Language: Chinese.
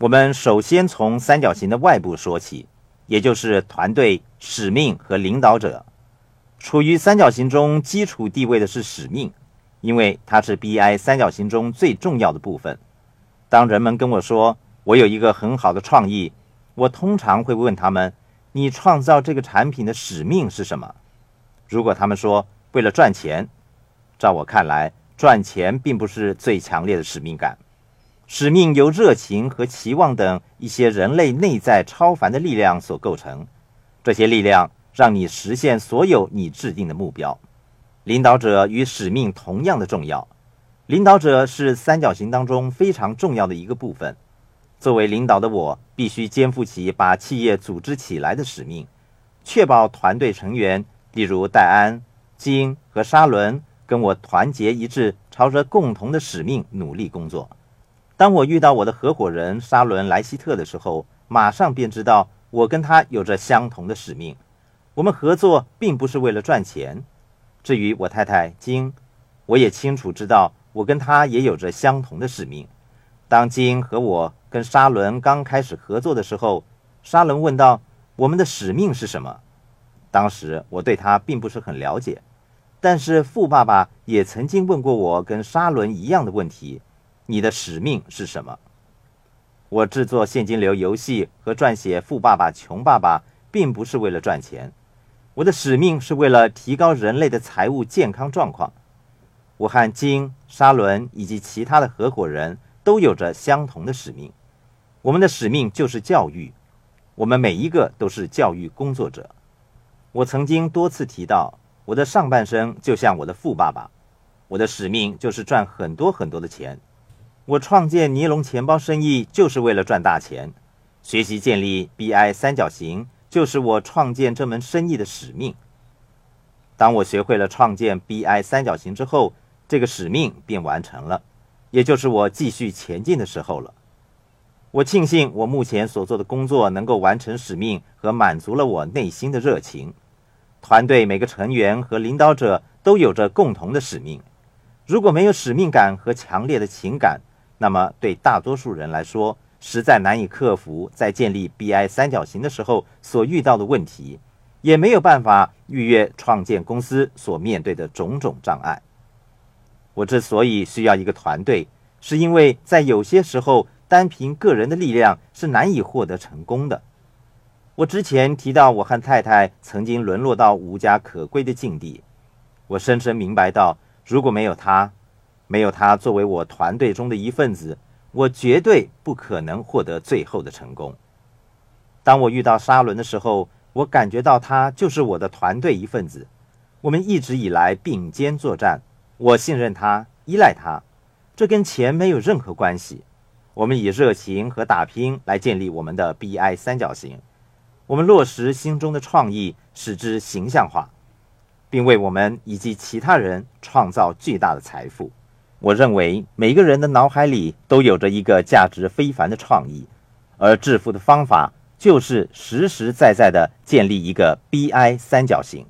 我们首先从三角形的外部说起，也就是团队、使命和领导者。处于三角形中基础地位的是使命，因为它是 BI 三角形中最重要的部分。当人们跟我说我有一个很好的创意，我通常会问他们：“你创造这个产品的使命是什么？”如果他们说为了赚钱，照我看来，赚钱并不是最强烈的使命感。使命由热情和期望等一些人类内在超凡的力量所构成，这些力量。让你实现所有你制定的目标。领导者与使命同样的重要。领导者是三角形当中非常重要的一个部分。作为领导的我，必须肩负起把企业组织起来的使命，确保团队成员，例如戴安、金和沙伦，跟我团结一致，朝着共同的使命努力工作。当我遇到我的合伙人沙伦·莱希特的时候，马上便知道我跟他有着相同的使命。我们合作并不是为了赚钱。至于我太太金，我也清楚知道，我跟她也有着相同的使命。当金和我跟沙伦刚开始合作的时候，沙伦问道：“我们的使命是什么？”当时我对他并不是很了解，但是富爸爸也曾经问过我跟沙伦一样的问题：“你的使命是什么？”我制作现金流游戏和撰写《富爸爸穷爸爸》，并不是为了赚钱。我的使命是为了提高人类的财务健康状况。我和金、沙伦以及其他的合伙人都有着相同的使命。我们的使命就是教育。我们每一个都是教育工作者。我曾经多次提到，我的上半生就像我的富爸爸。我的使命就是赚很多很多的钱。我创建尼龙钱包生意就是为了赚大钱。学习建立 BI 三角形。就是我创建这门生意的使命。当我学会了创建 BI 三角形之后，这个使命便完成了，也就是我继续前进的时候了。我庆幸我目前所做的工作能够完成使命和满足了我内心的热情。团队每个成员和领导者都有着共同的使命。如果没有使命感和强烈的情感，那么对大多数人来说，实在难以克服在建立 BI 三角形的时候所遇到的问题，也没有办法逾越创建公司所面对的种种障碍。我之所以需要一个团队，是因为在有些时候，单凭个人的力量是难以获得成功的。我之前提到，我和太太曾经沦落到无家可归的境地，我深深明白到，如果没有他，没有他作为我团队中的一份子。我绝对不可能获得最后的成功。当我遇到沙伦的时候，我感觉到他就是我的团队一份子。我们一直以来并肩作战，我信任他，依赖他，这跟钱没有任何关系。我们以热情和打拼来建立我们的 BI 三角形。我们落实心中的创意，使之形象化，并为我们以及其他人创造巨大的财富。我认为每个人的脑海里都有着一个价值非凡的创意，而致富的方法就是实实在在的建立一个 BI 三角形。